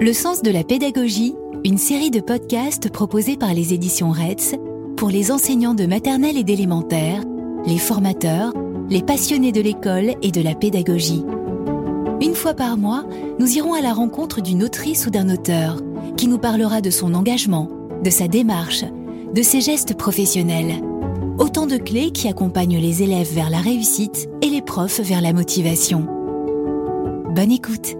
Le sens de la pédagogie, une série de podcasts proposés par les éditions RETS pour les enseignants de maternelle et d'élémentaire, les formateurs, les passionnés de l'école et de la pédagogie. Une fois par mois, nous irons à la rencontre d'une autrice ou d'un auteur qui nous parlera de son engagement, de sa démarche, de ses gestes professionnels. Autant de clés qui accompagnent les élèves vers la réussite et les profs vers la motivation. Bonne écoute